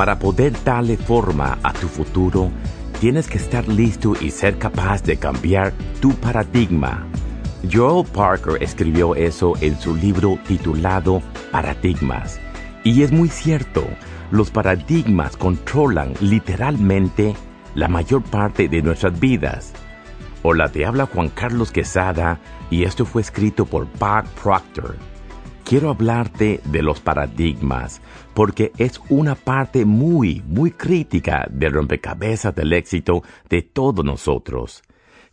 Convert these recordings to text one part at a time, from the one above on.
Para poder darle forma a tu futuro, tienes que estar listo y ser capaz de cambiar tu paradigma. Joel Parker escribió eso en su libro titulado Paradigmas. Y es muy cierto, los paradigmas controlan literalmente la mayor parte de nuestras vidas. Hola, te habla Juan Carlos Quesada y esto fue escrito por Bob Proctor. Quiero hablarte de los paradigmas porque es una parte muy, muy crítica del rompecabezas del éxito de todos nosotros.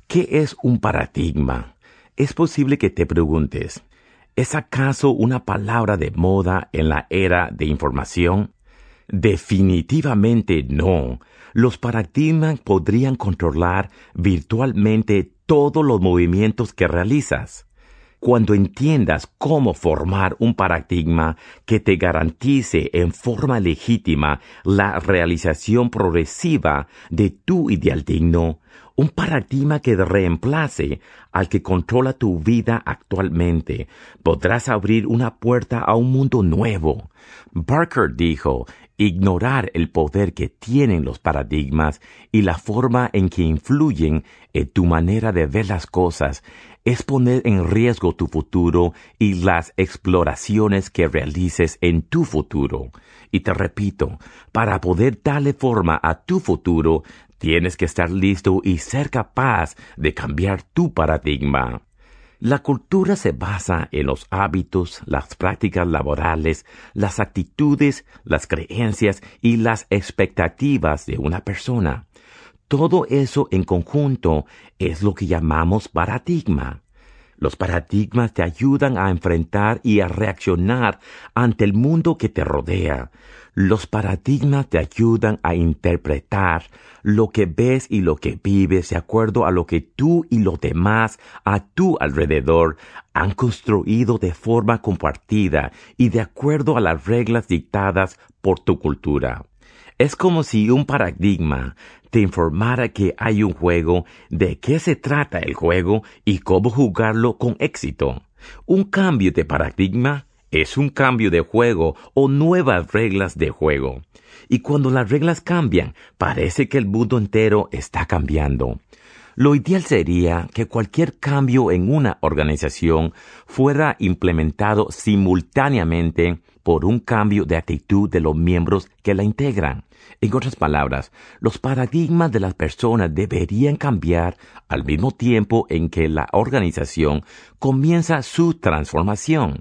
¿Qué es un paradigma? Es posible que te preguntes, ¿es acaso una palabra de moda en la era de información? Definitivamente no. Los paradigmas podrían controlar virtualmente todos los movimientos que realizas. Cuando entiendas cómo formar un paradigma que te garantice en forma legítima la realización progresiva de tu ideal digno, un paradigma que reemplace al que controla tu vida actualmente, podrás abrir una puerta a un mundo nuevo. Barker dijo, ignorar el poder que tienen los paradigmas y la forma en que influyen en tu manera de ver las cosas es poner en riesgo tu futuro y las exploraciones que realices en tu futuro. Y te repito, para poder darle forma a tu futuro, tienes que estar listo y ser capaz de cambiar tu paradigma. La cultura se basa en los hábitos, las prácticas laborales, las actitudes, las creencias y las expectativas de una persona. Todo eso en conjunto es lo que llamamos paradigma. Los paradigmas te ayudan a enfrentar y a reaccionar ante el mundo que te rodea. Los paradigmas te ayudan a interpretar lo que ves y lo que vives de acuerdo a lo que tú y los demás a tu alrededor han construido de forma compartida y de acuerdo a las reglas dictadas por tu cultura. Es como si un paradigma te informara que hay un juego, de qué se trata el juego y cómo jugarlo con éxito. Un cambio de paradigma es un cambio de juego o nuevas reglas de juego. Y cuando las reglas cambian, parece que el mundo entero está cambiando. Lo ideal sería que cualquier cambio en una organización fuera implementado simultáneamente por un cambio de actitud de los miembros que la integran. En otras palabras, los paradigmas de las personas deberían cambiar al mismo tiempo en que la organización comienza su transformación.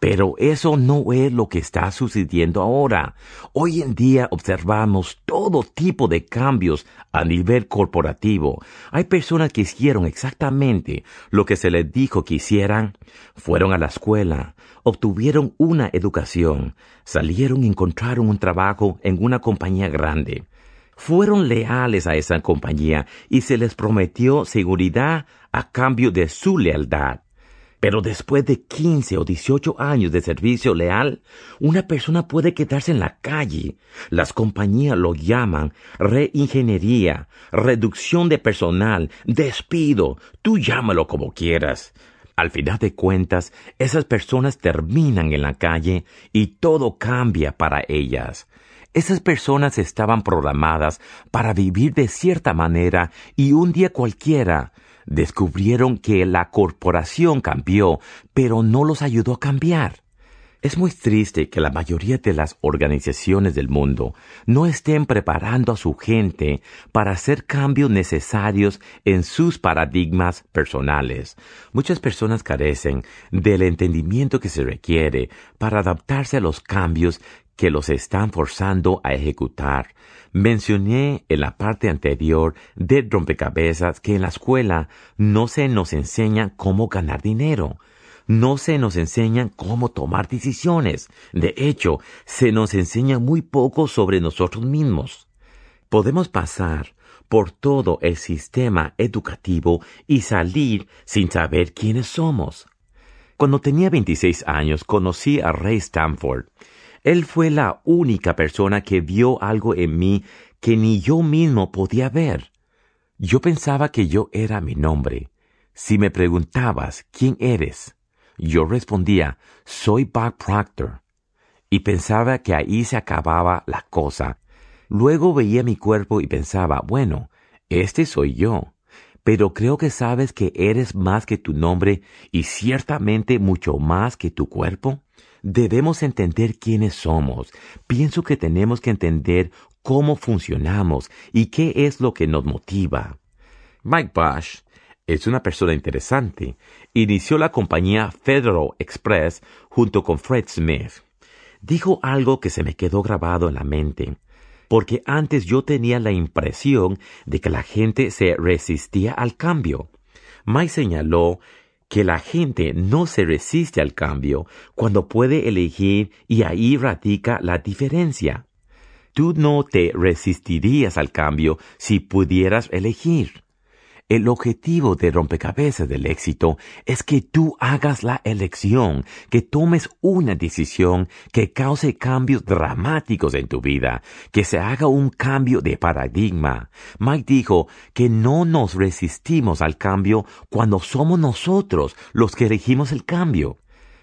Pero eso no es lo que está sucediendo ahora. Hoy en día observamos todo tipo de cambios a nivel corporativo. Hay personas que hicieron exactamente lo que se les dijo que hicieran. Fueron a la escuela, obtuvieron una educación, salieron y encontraron un trabajo en una compañía grande. Fueron leales a esa compañía y se les prometió seguridad a cambio de su lealtad. Pero después de 15 o 18 años de servicio leal, una persona puede quedarse en la calle. Las compañías lo llaman reingeniería, reducción de personal, despido, tú llámalo como quieras. Al final de cuentas, esas personas terminan en la calle y todo cambia para ellas. Esas personas estaban programadas para vivir de cierta manera y un día cualquiera descubrieron que la corporación cambió, pero no los ayudó a cambiar. Es muy triste que la mayoría de las organizaciones del mundo no estén preparando a su gente para hacer cambios necesarios en sus paradigmas personales. Muchas personas carecen del entendimiento que se requiere para adaptarse a los cambios que los están forzando a ejecutar. Mencioné en la parte anterior de rompecabezas que en la escuela no se nos enseña cómo ganar dinero no se nos enseñan cómo tomar decisiones. De hecho, se nos enseña muy poco sobre nosotros mismos. Podemos pasar por todo el sistema educativo y salir sin saber quiénes somos. Cuando tenía 26 años conocí a Ray Stanford. Él fue la única persona que vio algo en mí que ni yo mismo podía ver. Yo pensaba que yo era mi nombre. Si me preguntabas quién eres, yo respondía, soy Bob Proctor. y pensaba que ahí se acababa la cosa. Luego veía mi cuerpo y pensaba, bueno, este soy yo. Pero creo que sabes que eres más que tu nombre y ciertamente mucho más que tu cuerpo. Debemos entender quiénes somos. Pienso que tenemos que entender cómo funcionamos y qué es lo que nos motiva. Mike Bosch es una persona interesante. Inició la compañía Federal Express junto con Fred Smith. Dijo algo que se me quedó grabado en la mente, porque antes yo tenía la impresión de que la gente se resistía al cambio. Mike señaló que la gente no se resiste al cambio cuando puede elegir y ahí radica la diferencia. Tú no te resistirías al cambio si pudieras elegir. El objetivo de rompecabezas del éxito es que tú hagas la elección, que tomes una decisión que cause cambios dramáticos en tu vida, que se haga un cambio de paradigma. Mike dijo que no nos resistimos al cambio cuando somos nosotros los que elegimos el cambio.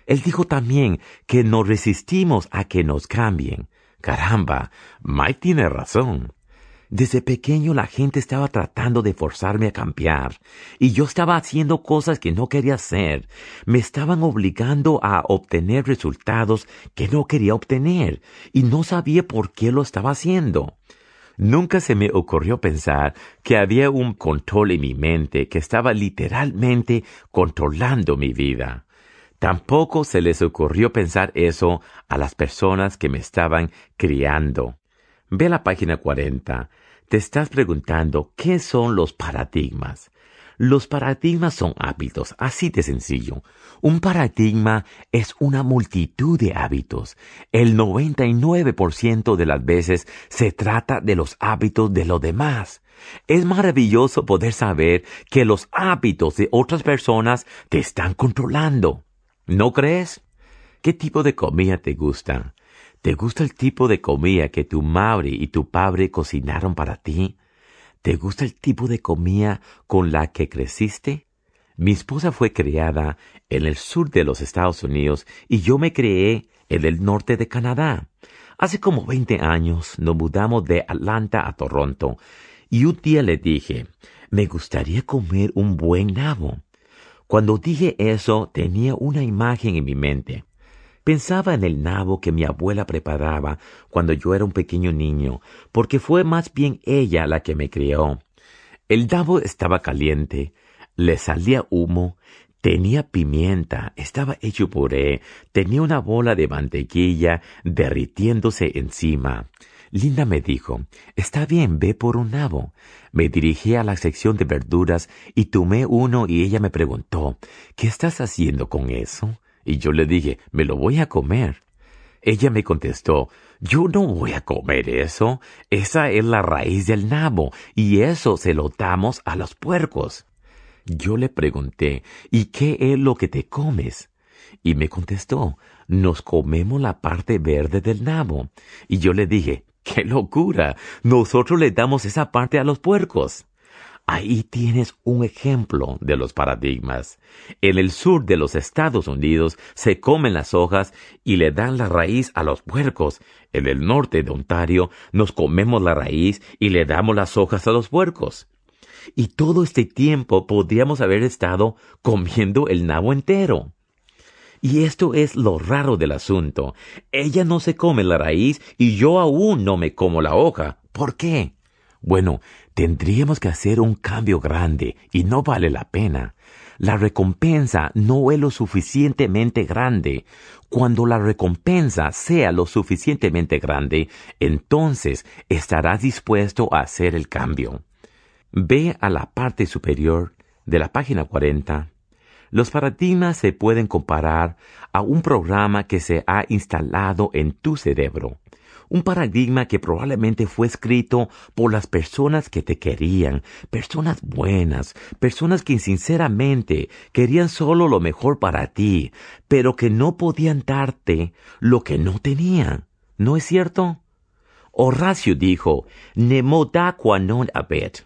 Él dijo también que nos resistimos a que nos cambien. Caramba, Mike tiene razón. Desde pequeño la gente estaba tratando de forzarme a cambiar, y yo estaba haciendo cosas que no quería hacer. Me estaban obligando a obtener resultados que no quería obtener, y no sabía por qué lo estaba haciendo. Nunca se me ocurrió pensar que había un control en mi mente que estaba literalmente controlando mi vida. Tampoco se les ocurrió pensar eso a las personas que me estaban criando. Ve la página 40. Te estás preguntando qué son los paradigmas. Los paradigmas son hábitos, así de sencillo. Un paradigma es una multitud de hábitos. El 99% de las veces se trata de los hábitos de los demás. Es maravilloso poder saber que los hábitos de otras personas te están controlando. ¿No crees? ¿Qué tipo de comida te gusta? ¿Te gusta el tipo de comida que tu madre y tu padre cocinaron para ti? ¿Te gusta el tipo de comida con la que creciste? Mi esposa fue criada en el sur de los Estados Unidos y yo me crié en el norte de Canadá. Hace como veinte años nos mudamos de Atlanta a Toronto y un día le dije, me gustaría comer un buen nabo. Cuando dije eso tenía una imagen en mi mente. Pensaba en el nabo que mi abuela preparaba cuando yo era un pequeño niño, porque fue más bien ella la que me crió. El nabo estaba caliente, le salía humo, tenía pimienta, estaba hecho puré, tenía una bola de mantequilla derritiéndose encima. Linda me dijo, Está bien, ve por un nabo. Me dirigí a la sección de verduras y tomé uno y ella me preguntó, ¿Qué estás haciendo con eso? Y yo le dije, me lo voy a comer. Ella me contestó, yo no voy a comer eso. Esa es la raíz del nabo y eso se lo damos a los puercos. Yo le pregunté, ¿y qué es lo que te comes? Y me contestó, nos comemos la parte verde del nabo. Y yo le dije, ¡Qué locura! Nosotros le damos esa parte a los puercos. Ahí tienes un ejemplo de los paradigmas. En el sur de los Estados Unidos se comen las hojas y le dan la raíz a los puercos. En el norte de Ontario nos comemos la raíz y le damos las hojas a los puercos. Y todo este tiempo podríamos haber estado comiendo el nabo entero. Y esto es lo raro del asunto. Ella no se come la raíz y yo aún no me como la hoja. ¿Por qué? Bueno, tendríamos que hacer un cambio grande y no vale la pena. La recompensa no es lo suficientemente grande. Cuando la recompensa sea lo suficientemente grande, entonces estarás dispuesto a hacer el cambio. Ve a la parte superior de la página 40 los paradigmas se pueden comparar a un programa que se ha instalado en tu cerebro. Un paradigma que probablemente fue escrito por las personas que te querían, personas buenas, personas que sinceramente querían solo lo mejor para ti, pero que no podían darte lo que no tenían. ¿No es cierto? Horacio dijo, Nemo da qua non abet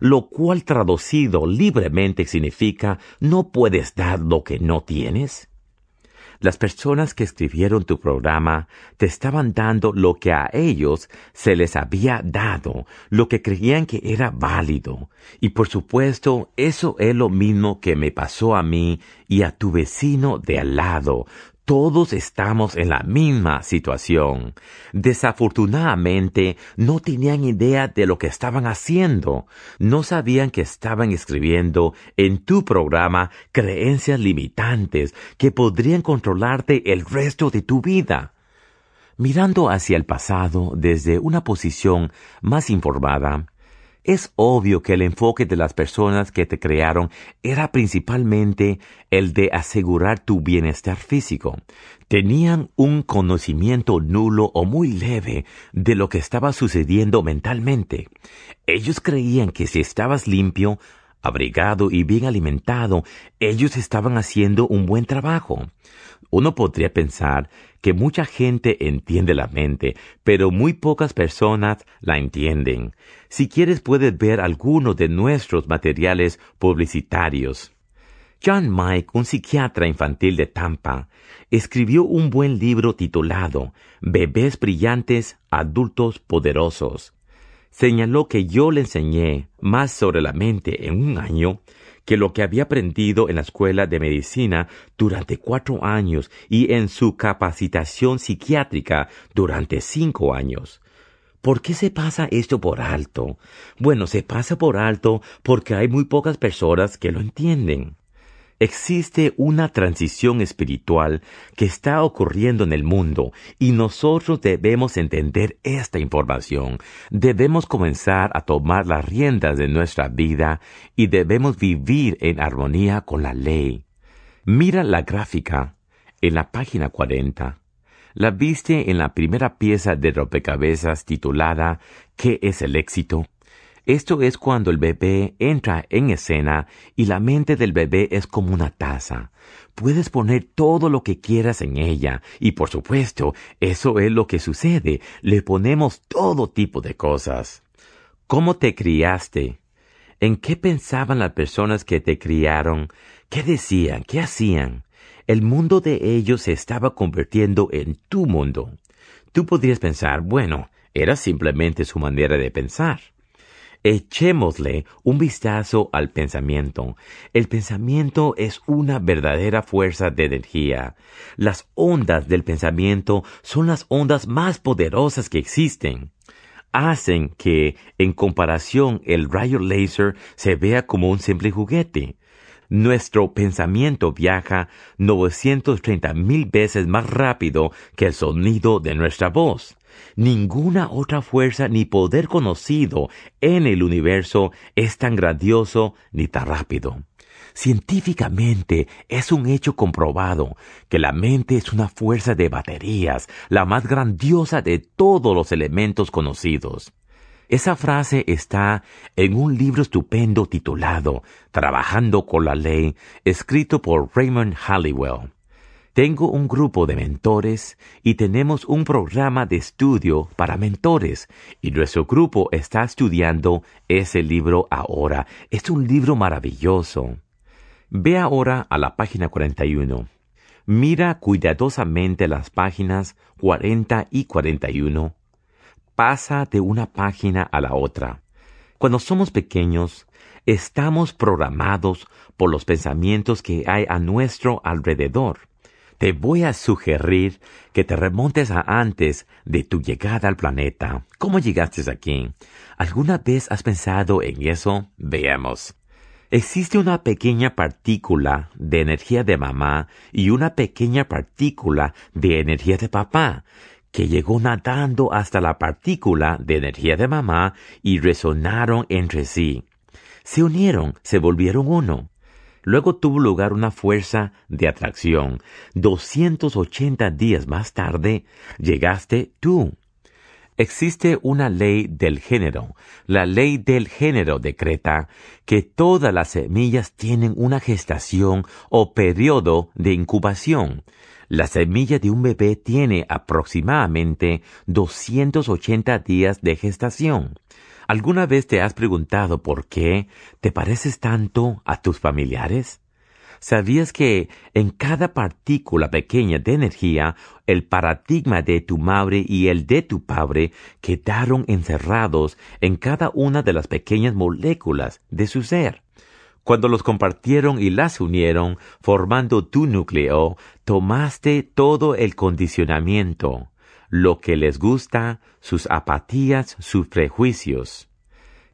lo cual traducido libremente significa no puedes dar lo que no tienes. Las personas que escribieron tu programa te estaban dando lo que a ellos se les había dado, lo que creían que era válido. Y por supuesto, eso es lo mismo que me pasó a mí y a tu vecino de al lado, todos estamos en la misma situación. Desafortunadamente, no tenían idea de lo que estaban haciendo. No sabían que estaban escribiendo en tu programa creencias limitantes que podrían controlarte el resto de tu vida. Mirando hacia el pasado desde una posición más informada, es obvio que el enfoque de las personas que te crearon era principalmente el de asegurar tu bienestar físico. Tenían un conocimiento nulo o muy leve de lo que estaba sucediendo mentalmente. Ellos creían que si estabas limpio, abrigado y bien alimentado, ellos estaban haciendo un buen trabajo. Uno podría pensar que mucha gente entiende la mente, pero muy pocas personas la entienden. Si quieres puedes ver algunos de nuestros materiales publicitarios. John Mike, un psiquiatra infantil de Tampa, escribió un buen libro titulado Bebés brillantes, adultos poderosos. Señaló que yo le enseñé más sobre la mente en un año que lo que había aprendido en la escuela de medicina durante cuatro años y en su capacitación psiquiátrica durante cinco años. ¿Por qué se pasa esto por alto? Bueno, se pasa por alto porque hay muy pocas personas que lo entienden. Existe una transición espiritual que está ocurriendo en el mundo y nosotros debemos entender esta información. Debemos comenzar a tomar las riendas de nuestra vida y debemos vivir en armonía con la ley. Mira la gráfica en la página 40. La viste en la primera pieza de rompecabezas titulada ¿Qué es el éxito? Esto es cuando el bebé entra en escena y la mente del bebé es como una taza. Puedes poner todo lo que quieras en ella y por supuesto eso es lo que sucede. Le ponemos todo tipo de cosas. ¿Cómo te criaste? ¿En qué pensaban las personas que te criaron? ¿Qué decían? ¿Qué hacían? El mundo de ellos se estaba convirtiendo en tu mundo. Tú podrías pensar, bueno, era simplemente su manera de pensar. Echémosle un vistazo al pensamiento. El pensamiento es una verdadera fuerza de energía. Las ondas del pensamiento son las ondas más poderosas que existen. Hacen que, en comparación, el rayo láser se vea como un simple juguete. Nuestro pensamiento viaja 930 mil veces más rápido que el sonido de nuestra voz. Ninguna otra fuerza ni poder conocido en el universo es tan grandioso ni tan rápido. Científicamente es un hecho comprobado que la mente es una fuerza de baterías, la más grandiosa de todos los elementos conocidos. Esa frase está en un libro estupendo titulado Trabajando con la Ley, escrito por Raymond Halliwell. Tengo un grupo de mentores y tenemos un programa de estudio para mentores y nuestro grupo está estudiando ese libro ahora. Es un libro maravilloso. Ve ahora a la página 41. Mira cuidadosamente las páginas 40 y 41. Pasa de una página a la otra. Cuando somos pequeños, estamos programados por los pensamientos que hay a nuestro alrededor te voy a sugerir que te remontes a antes de tu llegada al planeta. ¿Cómo llegaste aquí? ¿Alguna vez has pensado en eso? Veamos. Existe una pequeña partícula de energía de mamá y una pequeña partícula de energía de papá, que llegó nadando hasta la partícula de energía de mamá y resonaron entre sí. Se unieron, se volvieron uno. Luego tuvo lugar una fuerza de atracción. 280 días más tarde llegaste tú. Existe una ley del género. La ley del género decreta que todas las semillas tienen una gestación o periodo de incubación. La semilla de un bebé tiene aproximadamente 280 días de gestación. ¿Alguna vez te has preguntado por qué te pareces tanto a tus familiares? ¿Sabías que en cada partícula pequeña de energía, el paradigma de tu madre y el de tu padre quedaron encerrados en cada una de las pequeñas moléculas de su ser? Cuando los compartieron y las unieron, formando tu núcleo, tomaste todo el condicionamiento, lo que les gusta, sus apatías, sus prejuicios.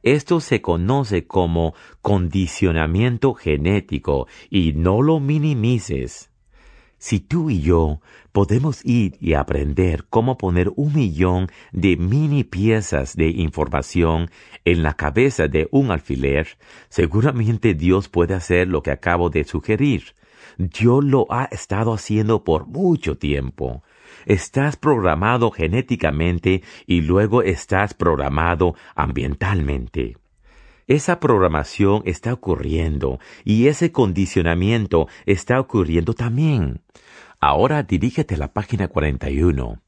Esto se conoce como condicionamiento genético y no lo minimices. Si tú y yo podemos ir y aprender cómo poner un millón de mini piezas de información en la cabeza de un alfiler, seguramente Dios puede hacer lo que acabo de sugerir. Dios lo ha estado haciendo por mucho tiempo. Estás programado genéticamente y luego estás programado ambientalmente. Esa programación está ocurriendo y ese condicionamiento está ocurriendo también. Ahora dirígete a la página 41.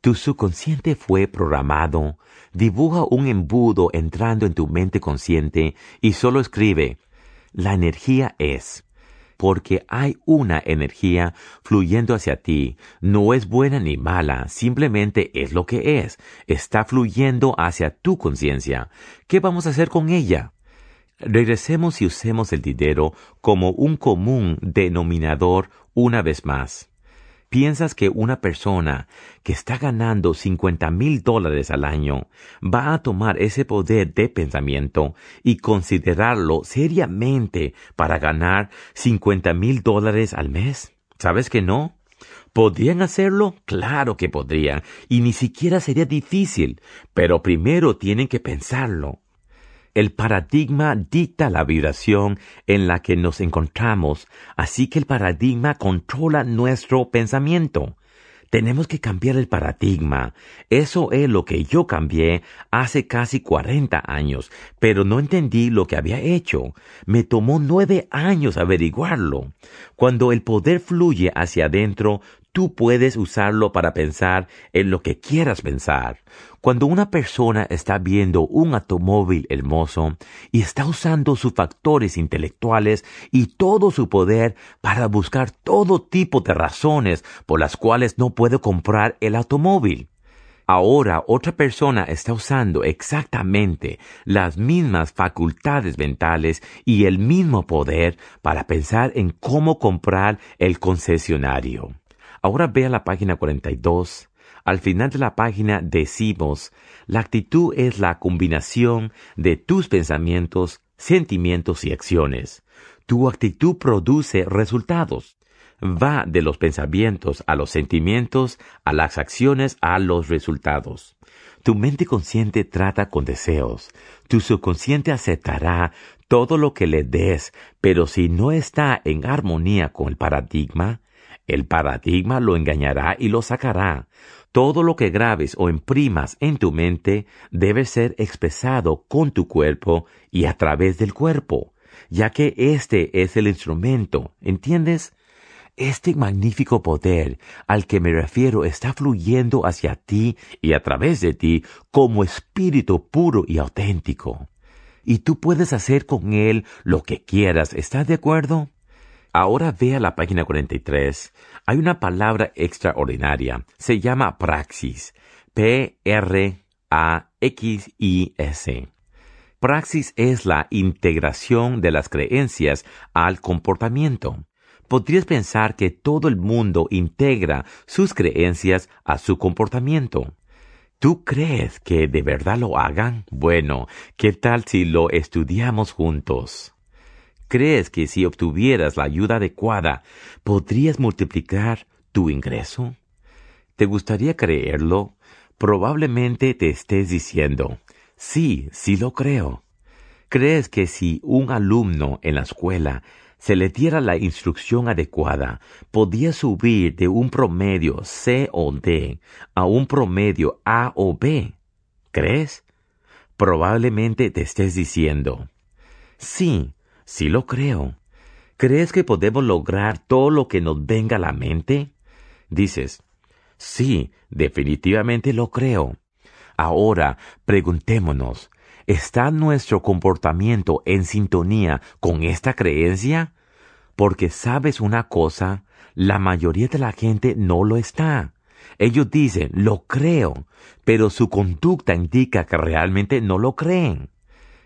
Tu subconsciente fue programado. Dibuja un embudo entrando en tu mente consciente y solo escribe, la energía es porque hay una energía fluyendo hacia ti. No es buena ni mala, simplemente es lo que es. Está fluyendo hacia tu conciencia. ¿Qué vamos a hacer con ella? Regresemos y usemos el dinero como un común denominador una vez más piensas que una persona que está ganando 50 mil dólares al año va a tomar ese poder de pensamiento y considerarlo seriamente para ganar 50 mil dólares al mes? ¿Sabes que no? ¿Podrían hacerlo? Claro que podrían, y ni siquiera sería difícil, pero primero tienen que pensarlo. El paradigma dicta la vibración en la que nos encontramos, así que el paradigma controla nuestro pensamiento. Tenemos que cambiar el paradigma. Eso es lo que yo cambié hace casi cuarenta años, pero no entendí lo que había hecho. Me tomó nueve años averiguarlo. Cuando el poder fluye hacia adentro, tú puedes usarlo para pensar en lo que quieras pensar. Cuando una persona está viendo un automóvil hermoso y está usando sus factores intelectuales y todo su poder para buscar todo tipo de razones por las cuales no puede comprar el automóvil. Ahora otra persona está usando exactamente las mismas facultades mentales y el mismo poder para pensar en cómo comprar el concesionario. Ahora ve a la página 42. Al final de la página decimos, la actitud es la combinación de tus pensamientos, sentimientos y acciones. Tu actitud produce resultados. Va de los pensamientos a los sentimientos, a las acciones, a los resultados. Tu mente consciente trata con deseos. Tu subconsciente aceptará todo lo que le des, pero si no está en armonía con el paradigma, el paradigma lo engañará y lo sacará. Todo lo que grabes o imprimas en tu mente debe ser expresado con tu cuerpo y a través del cuerpo, ya que este es el instrumento, ¿entiendes? Este magnífico poder al que me refiero está fluyendo hacia ti y a través de ti como espíritu puro y auténtico. Y tú puedes hacer con él lo que quieras, ¿estás de acuerdo? Ahora ve a la página 43. Hay una palabra extraordinaria. Se llama praxis. P-R-A-X-I-S. Praxis es la integración de las creencias al comportamiento. Podrías pensar que todo el mundo integra sus creencias a su comportamiento. ¿Tú crees que de verdad lo hagan? Bueno, ¿qué tal si lo estudiamos juntos? ¿Crees que si obtuvieras la ayuda adecuada podrías multiplicar tu ingreso? ¿Te gustaría creerlo? Probablemente te estés diciendo, sí, sí lo creo. ¿Crees que si un alumno en la escuela se le diera la instrucción adecuada, podía subir de un promedio C o D a un promedio A o B? ¿Crees? Probablemente te estés diciendo, sí, Sí lo creo. ¿Crees que podemos lograr todo lo que nos venga a la mente? Dices, sí, definitivamente lo creo. Ahora, preguntémonos, ¿está nuestro comportamiento en sintonía con esta creencia? Porque sabes una cosa, la mayoría de la gente no lo está. Ellos dicen, lo creo, pero su conducta indica que realmente no lo creen.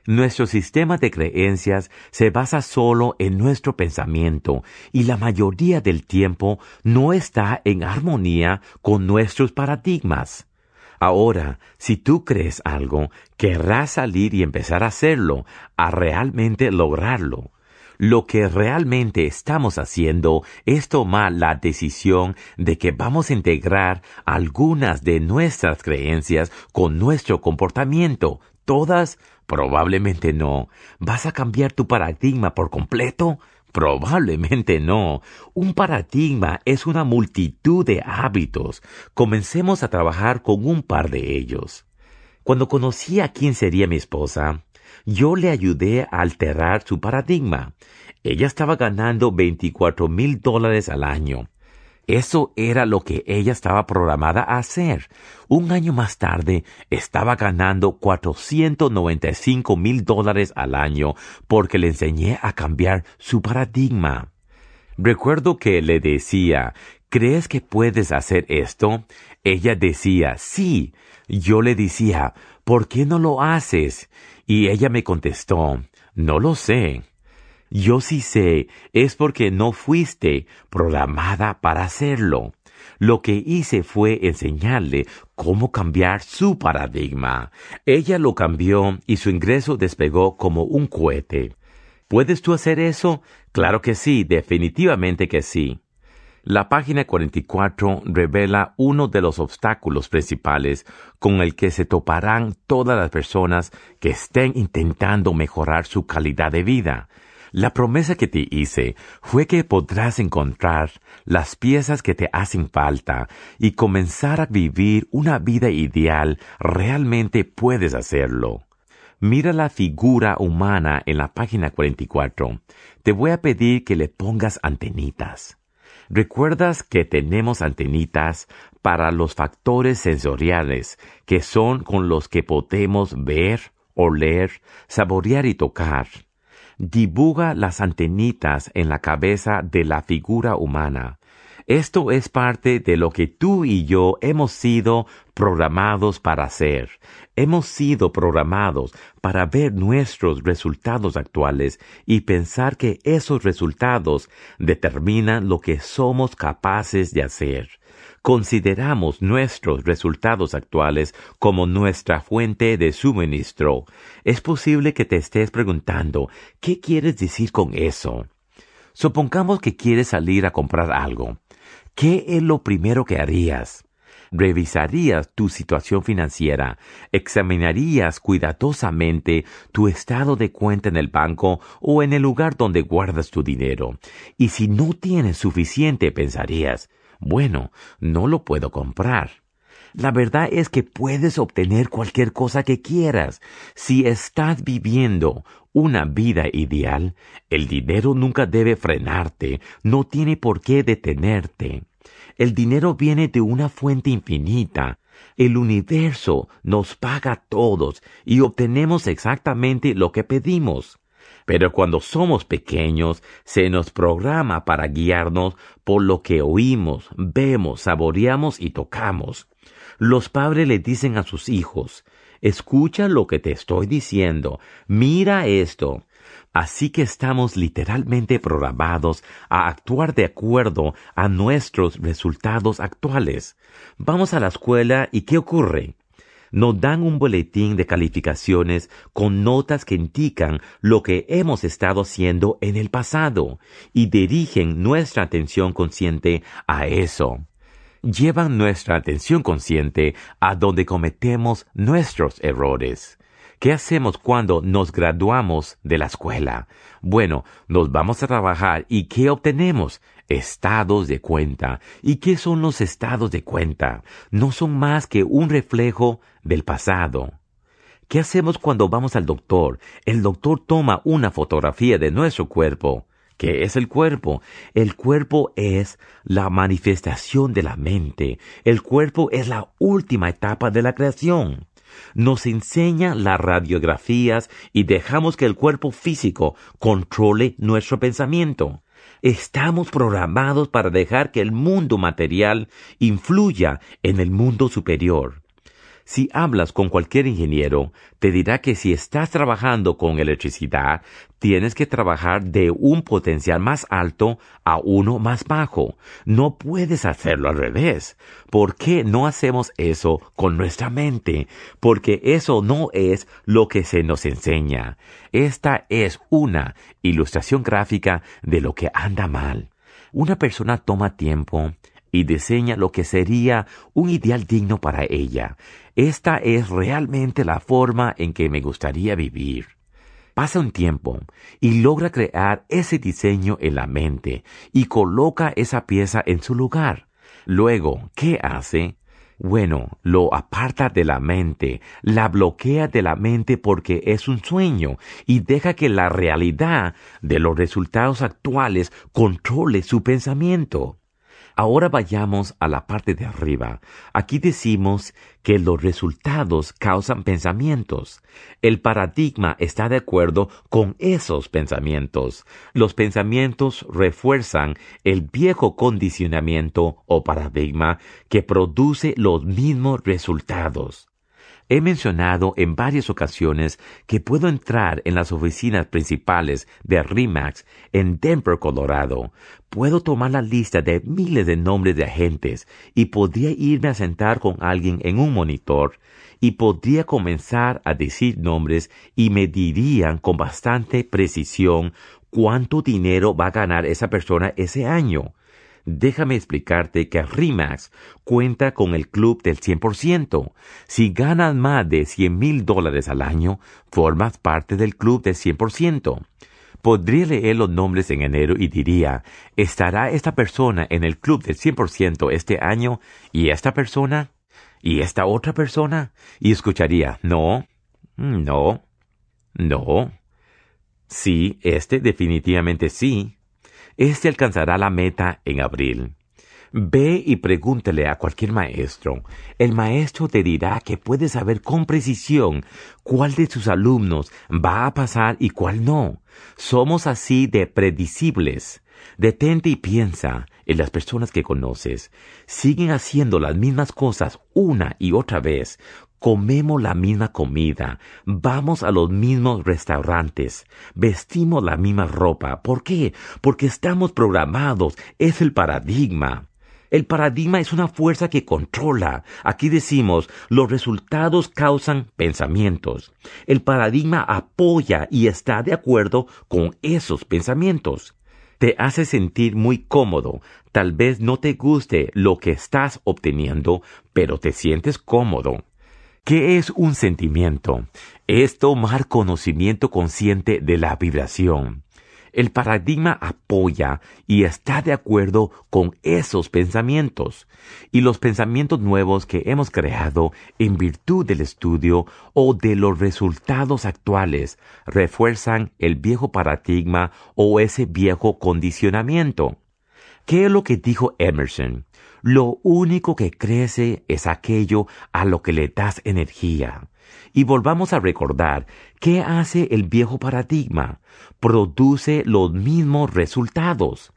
Nuestro sistema de creencias se basa solo en nuestro pensamiento y la mayoría del tiempo no está en armonía con nuestros paradigmas. Ahora, si tú crees algo, querrás salir y empezar a hacerlo, a realmente lograrlo. Lo que realmente estamos haciendo es tomar la decisión de que vamos a integrar algunas de nuestras creencias con nuestro comportamiento. ¿Todas? Probablemente no. ¿Vas a cambiar tu paradigma por completo? Probablemente no. Un paradigma es una multitud de hábitos. Comencemos a trabajar con un par de ellos. Cuando conocí a quién sería mi esposa, yo le ayudé a alterar su paradigma. Ella estaba ganando 24 mil dólares al año. Eso era lo que ella estaba programada a hacer. Un año más tarde estaba ganando 495 mil dólares al año porque le enseñé a cambiar su paradigma. Recuerdo que le decía, ¿crees que puedes hacer esto? Ella decía, sí. Yo le decía, ¿por qué no lo haces? Y ella me contestó, no lo sé. Yo sí sé, es porque no fuiste programada para hacerlo. Lo que hice fue enseñarle cómo cambiar su paradigma. Ella lo cambió y su ingreso despegó como un cohete. ¿Puedes tú hacer eso? Claro que sí, definitivamente que sí. La página 44 revela uno de los obstáculos principales con el que se toparán todas las personas que estén intentando mejorar su calidad de vida. La promesa que te hice fue que podrás encontrar las piezas que te hacen falta y comenzar a vivir una vida ideal. Realmente puedes hacerlo. Mira la figura humana en la página 44. Te voy a pedir que le pongas antenitas. ¿Recuerdas que tenemos antenitas para los factores sensoriales, que son con los que podemos ver, oler, saborear y tocar? Dibuja las antenitas en la cabeza de la figura humana. Esto es parte de lo que tú y yo hemos sido programados para hacer. Hemos sido programados para ver nuestros resultados actuales y pensar que esos resultados determinan lo que somos capaces de hacer consideramos nuestros resultados actuales como nuestra fuente de suministro, es posible que te estés preguntando, ¿qué quieres decir con eso? Supongamos que quieres salir a comprar algo. ¿Qué es lo primero que harías? revisarías tu situación financiera, examinarías cuidadosamente tu estado de cuenta en el banco o en el lugar donde guardas tu dinero. Y si no tienes suficiente, pensarías, bueno, no lo puedo comprar. La verdad es que puedes obtener cualquier cosa que quieras. Si estás viviendo una vida ideal, el dinero nunca debe frenarte, no tiene por qué detenerte. El dinero viene de una fuente infinita. El universo nos paga a todos y obtenemos exactamente lo que pedimos. Pero cuando somos pequeños, se nos programa para guiarnos por lo que oímos, vemos, saboreamos y tocamos. Los padres le dicen a sus hijos, escucha lo que te estoy diciendo, mira esto. Así que estamos literalmente programados a actuar de acuerdo a nuestros resultados actuales. Vamos a la escuela y ¿qué ocurre? Nos dan un boletín de calificaciones con notas que indican lo que hemos estado haciendo en el pasado y dirigen nuestra atención consciente a eso. Llevan nuestra atención consciente a donde cometemos nuestros errores. ¿Qué hacemos cuando nos graduamos de la escuela? Bueno, nos vamos a trabajar y ¿qué obtenemos? Estados de cuenta. ¿Y qué son los estados de cuenta? No son más que un reflejo del pasado. ¿Qué hacemos cuando vamos al doctor? El doctor toma una fotografía de nuestro cuerpo. ¿Qué es el cuerpo? El cuerpo es la manifestación de la mente. El cuerpo es la última etapa de la creación nos enseña las radiografías y dejamos que el cuerpo físico controle nuestro pensamiento. Estamos programados para dejar que el mundo material influya en el mundo superior. Si hablas con cualquier ingeniero, te dirá que si estás trabajando con electricidad, tienes que trabajar de un potencial más alto a uno más bajo. No puedes hacerlo al revés. ¿Por qué no hacemos eso con nuestra mente? Porque eso no es lo que se nos enseña. Esta es una ilustración gráfica de lo que anda mal. Una persona toma tiempo y diseña lo que sería un ideal digno para ella. Esta es realmente la forma en que me gustaría vivir. Pasa un tiempo y logra crear ese diseño en la mente y coloca esa pieza en su lugar. Luego, ¿qué hace? Bueno, lo aparta de la mente, la bloquea de la mente porque es un sueño y deja que la realidad de los resultados actuales controle su pensamiento. Ahora vayamos a la parte de arriba. Aquí decimos que los resultados causan pensamientos. El paradigma está de acuerdo con esos pensamientos. Los pensamientos refuerzan el viejo condicionamiento o paradigma que produce los mismos resultados. He mencionado en varias ocasiones que puedo entrar en las oficinas principales de RIMAX en Denver, Colorado. Puedo tomar la lista de miles de nombres de agentes y podría irme a sentar con alguien en un monitor y podría comenzar a decir nombres y me dirían con bastante precisión cuánto dinero va a ganar esa persona ese año déjame explicarte que RIMAX cuenta con el club del 100%. Si ganas más de 100 mil dólares al año, formas parte del club del 100%. Podría leer los nombres en enero y diría, ¿estará esta persona en el club del 100% este año y esta persona? ¿Y esta otra persona? Y escucharía, no, no, no. Sí, este definitivamente sí. Este alcanzará la meta en abril. Ve y pregúntele a cualquier maestro. El maestro te dirá que puede saber con precisión cuál de sus alumnos va a pasar y cuál no. Somos así de predicibles. Detente y piensa en las personas que conoces. Siguen haciendo las mismas cosas una y otra vez, comemos la misma comida, vamos a los mismos restaurantes, vestimos la misma ropa. ¿Por qué? Porque estamos programados, es el paradigma. El paradigma es una fuerza que controla. Aquí decimos, los resultados causan pensamientos. El paradigma apoya y está de acuerdo con esos pensamientos. Te hace sentir muy cómodo. Tal vez no te guste lo que estás obteniendo, pero te sientes cómodo. ¿Qué es un sentimiento? Es tomar conocimiento consciente de la vibración. El paradigma apoya y está de acuerdo con esos pensamientos y los pensamientos nuevos que hemos creado en virtud del estudio o de los resultados actuales refuerzan el viejo paradigma o ese viejo condicionamiento. ¿Qué es lo que dijo Emerson? Lo único que crece es aquello a lo que le das energía. Y volvamos a recordar, ¿qué hace el viejo paradigma? Produce los mismos resultados.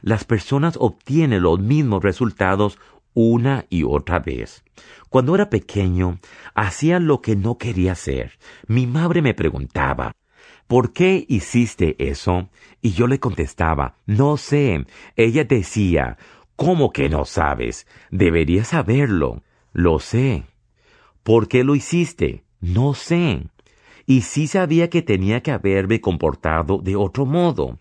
Las personas obtienen los mismos resultados una y otra vez. Cuando era pequeño, hacía lo que no quería hacer. Mi madre me preguntaba, ¿por qué hiciste eso? Y yo le contestaba, no sé. Ella decía, ¿Cómo que no sabes? Deberías saberlo. Lo sé. ¿Por qué lo hiciste? No sé. Y sí sabía que tenía que haberme comportado de otro modo.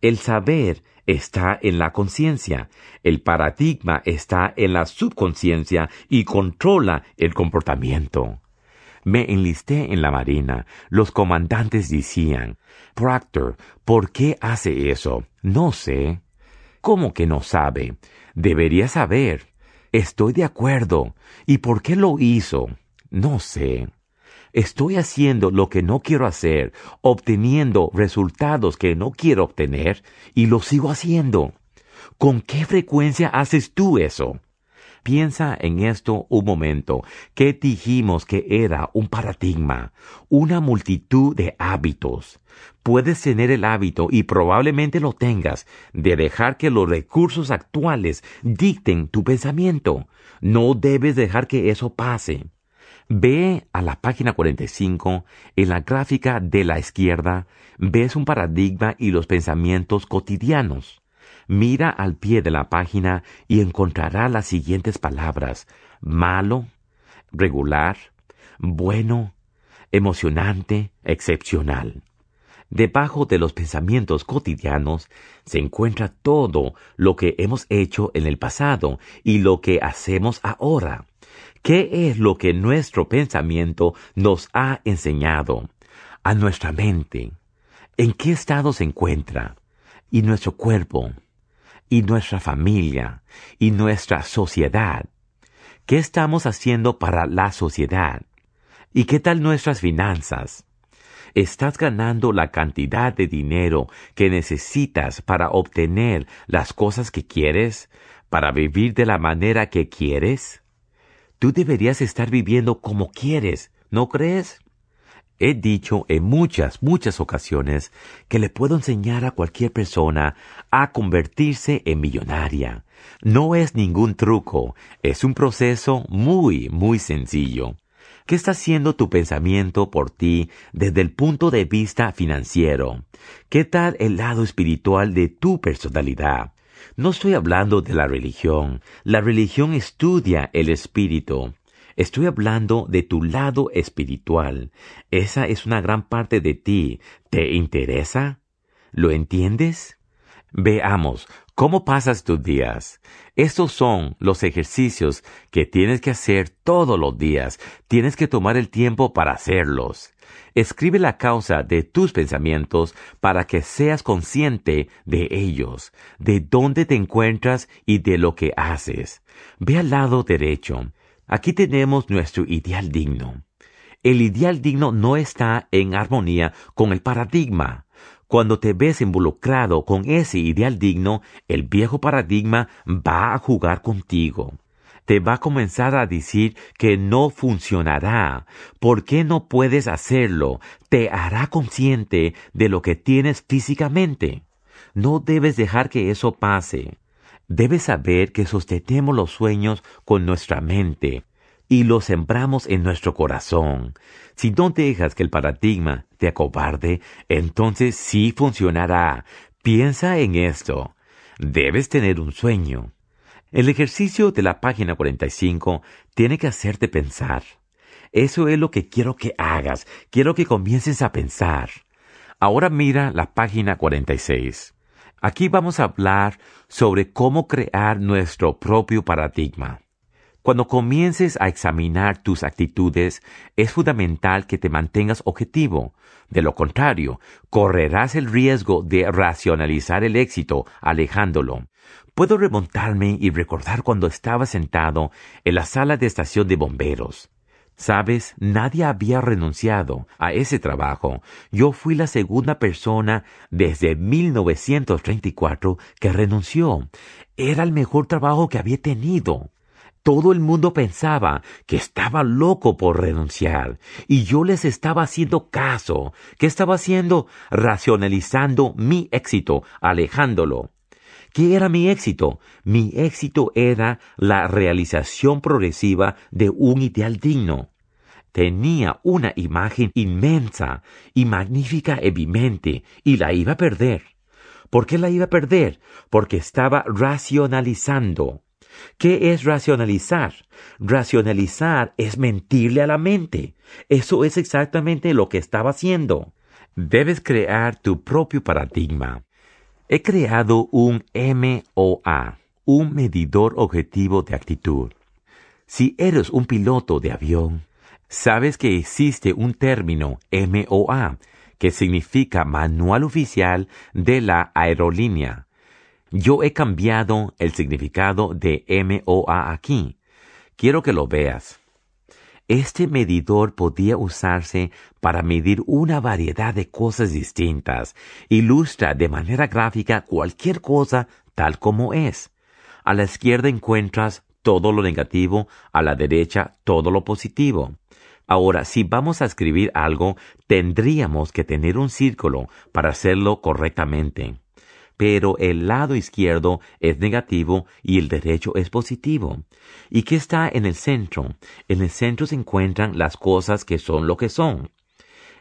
El saber está en la conciencia, el paradigma está en la subconsciencia y controla el comportamiento. Me enlisté en la Marina. Los comandantes decían, Proctor, ¿por qué hace eso? No sé. ¿Cómo que no sabe? Debería saber. Estoy de acuerdo. ¿Y por qué lo hizo? No sé. Estoy haciendo lo que no quiero hacer, obteniendo resultados que no quiero obtener, y lo sigo haciendo. ¿Con qué frecuencia haces tú eso? Piensa en esto un momento. ¿Qué dijimos que era un paradigma? Una multitud de hábitos. Puedes tener el hábito, y probablemente lo tengas, de dejar que los recursos actuales dicten tu pensamiento. No debes dejar que eso pase. Ve a la página 45, en la gráfica de la izquierda, ves un paradigma y los pensamientos cotidianos. Mira al pie de la página y encontrará las siguientes palabras malo, regular, bueno, emocionante, excepcional. Debajo de los pensamientos cotidianos se encuentra todo lo que hemos hecho en el pasado y lo que hacemos ahora. ¿Qué es lo que nuestro pensamiento nos ha enseñado? A nuestra mente. ¿En qué estado se encuentra? Y nuestro cuerpo. Y nuestra familia. Y nuestra sociedad. ¿Qué estamos haciendo para la sociedad? ¿Y qué tal nuestras finanzas? ¿Estás ganando la cantidad de dinero que necesitas para obtener las cosas que quieres? ¿Para vivir de la manera que quieres? Tú deberías estar viviendo como quieres, ¿no crees? He dicho en muchas, muchas ocasiones que le puedo enseñar a cualquier persona a convertirse en millonaria. No es ningún truco, es un proceso muy, muy sencillo. ¿Qué está haciendo tu pensamiento por ti desde el punto de vista financiero? ¿Qué tal el lado espiritual de tu personalidad? No estoy hablando de la religión. La religión estudia el espíritu. Estoy hablando de tu lado espiritual. Esa es una gran parte de ti. ¿Te interesa? ¿Lo entiendes? Veamos, ¿cómo pasas tus días? Estos son los ejercicios que tienes que hacer todos los días. Tienes que tomar el tiempo para hacerlos. Escribe la causa de tus pensamientos para que seas consciente de ellos, de dónde te encuentras y de lo que haces. Ve al lado derecho. Aquí tenemos nuestro ideal digno. El ideal digno no está en armonía con el paradigma. Cuando te ves involucrado con ese ideal digno, el viejo paradigma va a jugar contigo te va a comenzar a decir que no funcionará. ¿Por qué no puedes hacerlo? Te hará consciente de lo que tienes físicamente. No debes dejar que eso pase. Debes saber que sostenemos los sueños con nuestra mente y los sembramos en nuestro corazón. Si no dejas que el paradigma te acobarde, entonces sí funcionará. Piensa en esto. Debes tener un sueño. El ejercicio de la página 45 tiene que hacerte pensar. Eso es lo que quiero que hagas. Quiero que comiences a pensar. Ahora mira la página 46. Aquí vamos a hablar sobre cómo crear nuestro propio paradigma. Cuando comiences a examinar tus actitudes, es fundamental que te mantengas objetivo. De lo contrario, correrás el riesgo de racionalizar el éxito, alejándolo. Puedo remontarme y recordar cuando estaba sentado en la sala de estación de bomberos. Sabes, nadie había renunciado a ese trabajo. Yo fui la segunda persona desde 1934 que renunció. Era el mejor trabajo que había tenido. Todo el mundo pensaba que estaba loco por renunciar y yo les estaba haciendo caso, que estaba haciendo racionalizando mi éxito, alejándolo. ¿Qué era mi éxito? Mi éxito era la realización progresiva de un ideal digno. Tenía una imagen inmensa y magnífica en mi mente y la iba a perder. ¿Por qué la iba a perder? Porque estaba racionalizando. ¿Qué es racionalizar? Racionalizar es mentirle a la mente. Eso es exactamente lo que estaba haciendo. Debes crear tu propio paradigma. He creado un MOA, un medidor objetivo de actitud. Si eres un piloto de avión, sabes que existe un término MOA, que significa Manual Oficial de la Aerolínea yo he cambiado el significado de MOA aquí. Quiero que lo veas. Este medidor podía usarse para medir una variedad de cosas distintas. Ilustra de manera gráfica cualquier cosa tal como es. A la izquierda encuentras todo lo negativo, a la derecha todo lo positivo. Ahora, si vamos a escribir algo, tendríamos que tener un círculo para hacerlo correctamente. Pero el lado izquierdo es negativo y el derecho es positivo. ¿Y qué está en el centro? En el centro se encuentran las cosas que son lo que son.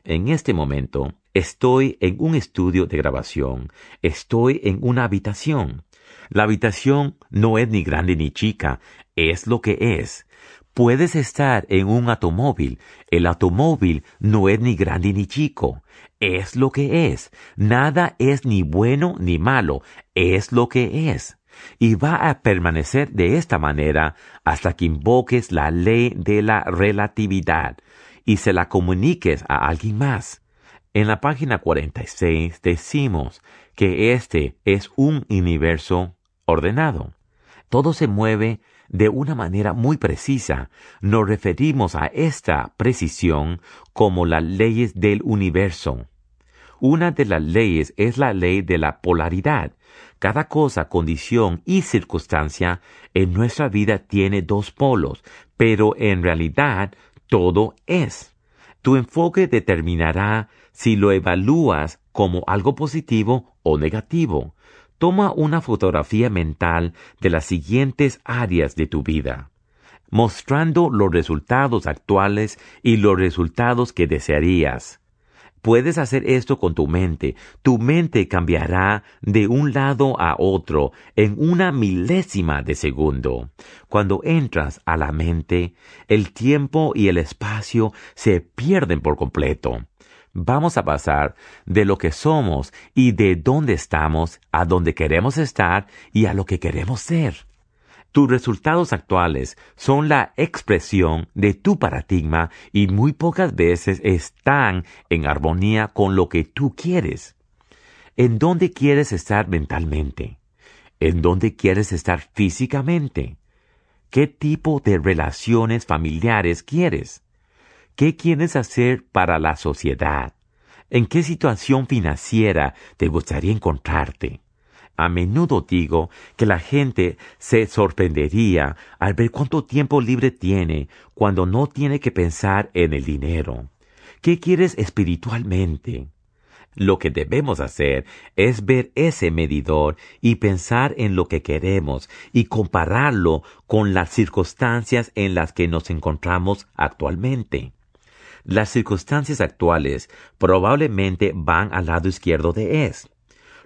En este momento, estoy en un estudio de grabación. Estoy en una habitación. La habitación no es ni grande ni chica, es lo que es. Puedes estar en un automóvil. El automóvil no es ni grande ni chico. Es lo que es. Nada es ni bueno ni malo. Es lo que es. Y va a permanecer de esta manera hasta que invoques la ley de la relatividad y se la comuniques a alguien más. En la página 46 decimos que este es un universo ordenado. Todo se mueve de una manera muy precisa. Nos referimos a esta precisión como las leyes del universo. Una de las leyes es la ley de la polaridad. Cada cosa, condición y circunstancia en nuestra vida tiene dos polos, pero en realidad todo es. Tu enfoque determinará si lo evalúas como algo positivo o negativo. Toma una fotografía mental de las siguientes áreas de tu vida, mostrando los resultados actuales y los resultados que desearías. Puedes hacer esto con tu mente. Tu mente cambiará de un lado a otro en una milésima de segundo. Cuando entras a la mente, el tiempo y el espacio se pierden por completo vamos a pasar de lo que somos y de dónde estamos a dónde queremos estar y a lo que queremos ser. Tus resultados actuales son la expresión de tu paradigma y muy pocas veces están en armonía con lo que tú quieres. ¿En dónde quieres estar mentalmente? ¿En dónde quieres estar físicamente? ¿Qué tipo de relaciones familiares quieres? ¿Qué quieres hacer para la sociedad? ¿En qué situación financiera te gustaría encontrarte? A menudo digo que la gente se sorprendería al ver cuánto tiempo libre tiene cuando no tiene que pensar en el dinero. ¿Qué quieres espiritualmente? Lo que debemos hacer es ver ese medidor y pensar en lo que queremos y compararlo con las circunstancias en las que nos encontramos actualmente. Las circunstancias actuales probablemente van al lado izquierdo de es.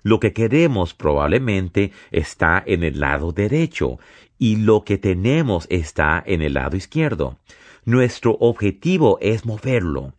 Lo que queremos probablemente está en el lado derecho y lo que tenemos está en el lado izquierdo. Nuestro objetivo es moverlo.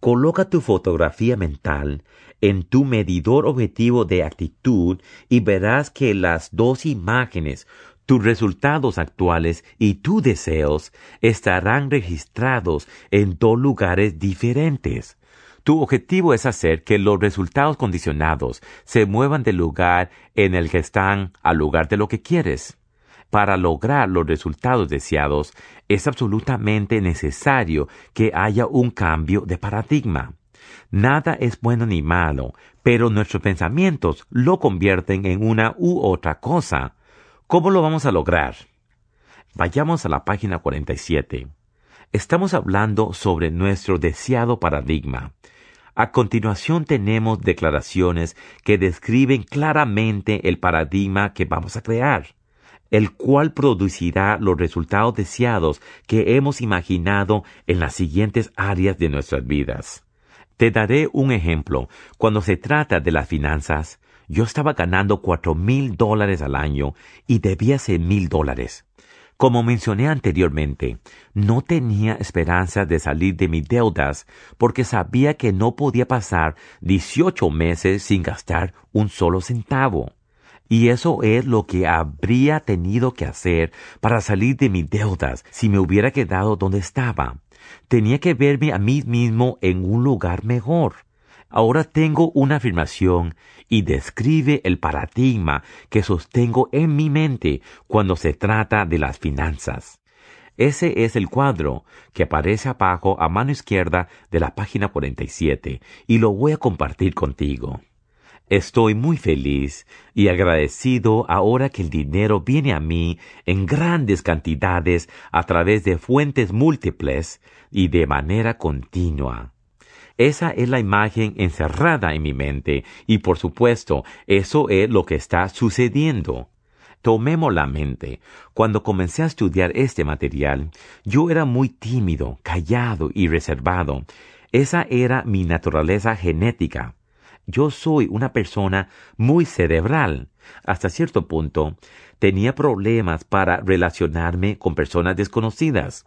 Coloca tu fotografía mental en tu medidor objetivo de actitud y verás que las dos imágenes tus resultados actuales y tus deseos estarán registrados en dos lugares diferentes. Tu objetivo es hacer que los resultados condicionados se muevan del lugar en el que están al lugar de lo que quieres. Para lograr los resultados deseados es absolutamente necesario que haya un cambio de paradigma. Nada es bueno ni malo, pero nuestros pensamientos lo convierten en una u otra cosa. ¿Cómo lo vamos a lograr? Vayamos a la página 47. Estamos hablando sobre nuestro deseado paradigma. A continuación tenemos declaraciones que describen claramente el paradigma que vamos a crear, el cual producirá los resultados deseados que hemos imaginado en las siguientes áreas de nuestras vidas. Te daré un ejemplo. Cuando se trata de las finanzas, yo estaba ganando cuatro mil dólares al año y debía ser mil dólares. Como mencioné anteriormente, no tenía esperanza de salir de mis deudas porque sabía que no podía pasar 18 meses sin gastar un solo centavo. Y eso es lo que habría tenido que hacer para salir de mis deudas si me hubiera quedado donde estaba. Tenía que verme a mí mismo en un lugar mejor. Ahora tengo una afirmación y describe el paradigma que sostengo en mi mente cuando se trata de las finanzas. Ese es el cuadro que aparece abajo a mano izquierda de la página 47 y lo voy a compartir contigo. Estoy muy feliz y agradecido ahora que el dinero viene a mí en grandes cantidades a través de fuentes múltiples y de manera continua. Esa es la imagen encerrada en mi mente y por supuesto eso es lo que está sucediendo. Tomemos la mente. Cuando comencé a estudiar este material, yo era muy tímido, callado y reservado. Esa era mi naturaleza genética. Yo soy una persona muy cerebral. Hasta cierto punto, tenía problemas para relacionarme con personas desconocidas.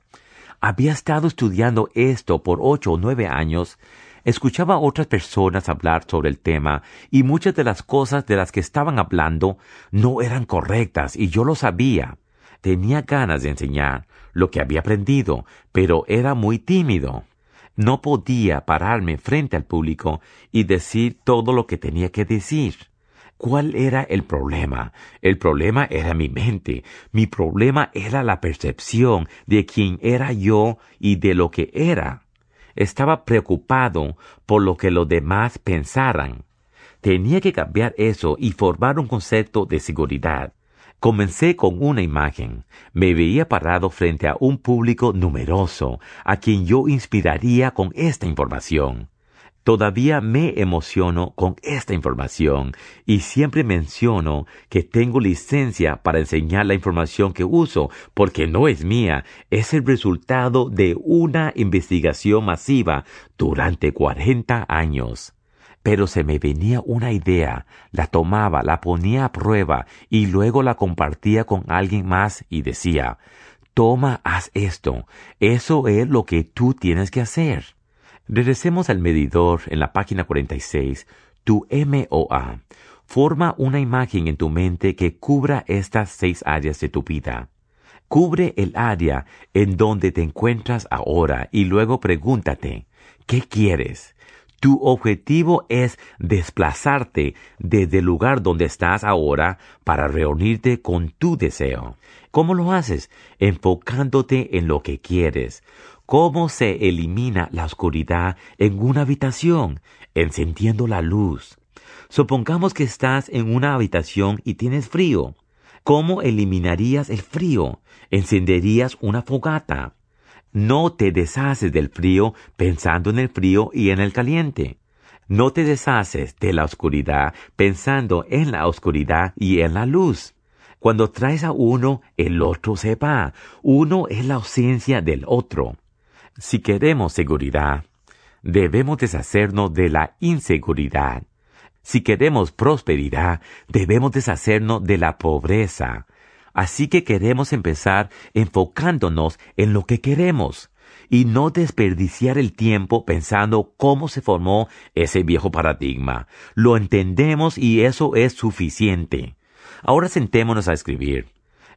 Había estado estudiando esto por ocho o nueve años escuchaba a otras personas hablar sobre el tema y muchas de las cosas de las que estaban hablando no eran correctas y yo lo sabía. Tenía ganas de enseñar lo que había aprendido, pero era muy tímido. No podía pararme frente al público y decir todo lo que tenía que decir. ¿Cuál era el problema? El problema era mi mente. Mi problema era la percepción de quién era yo y de lo que era. Estaba preocupado por lo que los demás pensaran. Tenía que cambiar eso y formar un concepto de seguridad. Comencé con una imagen. Me veía parado frente a un público numeroso, a quien yo inspiraría con esta información. Todavía me emociono con esta información y siempre menciono que tengo licencia para enseñar la información que uso porque no es mía, es el resultado de una investigación masiva durante 40 años. Pero se me venía una idea, la tomaba, la ponía a prueba y luego la compartía con alguien más y decía, toma, haz esto, eso es lo que tú tienes que hacer. Regresemos al medidor en la página 46. Tu MOA forma una imagen en tu mente que cubra estas seis áreas de tu vida. Cubre el área en donde te encuentras ahora y luego pregúntate, ¿qué quieres? Tu objetivo es desplazarte desde el lugar donde estás ahora para reunirte con tu deseo. ¿Cómo lo haces? Enfocándote en lo que quieres cómo se elimina la oscuridad en una habitación, encendiendo la luz. Supongamos que estás en una habitación y tienes frío. ¿Cómo eliminarías el frío? Encenderías una fogata. No te deshaces del frío pensando en el frío y en el caliente. No te deshaces de la oscuridad pensando en la oscuridad y en la luz. Cuando traes a uno, el otro se va. Uno es la ausencia del otro. Si queremos seguridad, debemos deshacernos de la inseguridad. Si queremos prosperidad, debemos deshacernos de la pobreza. Así que queremos empezar enfocándonos en lo que queremos y no desperdiciar el tiempo pensando cómo se formó ese viejo paradigma. Lo entendemos y eso es suficiente. Ahora sentémonos a escribir.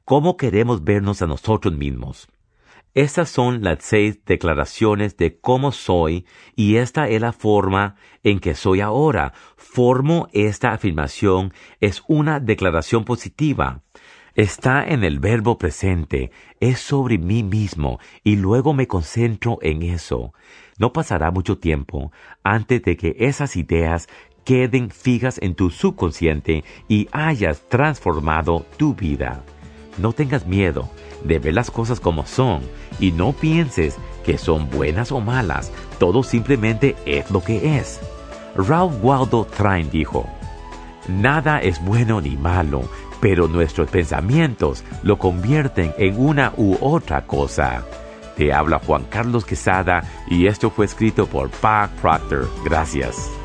¿Cómo queremos vernos a nosotros mismos? Estas son las seis declaraciones de cómo soy y esta es la forma en que soy ahora. Formo esta afirmación es una declaración positiva. Está en el verbo presente, es sobre mí mismo y luego me concentro en eso. No pasará mucho tiempo antes de que esas ideas queden fijas en tu subconsciente y hayas transformado tu vida. No tengas miedo de ver las cosas como son y no pienses que son buenas o malas, todo simplemente es lo que es. Ralph Waldo Train dijo, Nada es bueno ni malo, pero nuestros pensamientos lo convierten en una u otra cosa. Te habla Juan Carlos Quesada y esto fue escrito por Park Proctor. Gracias.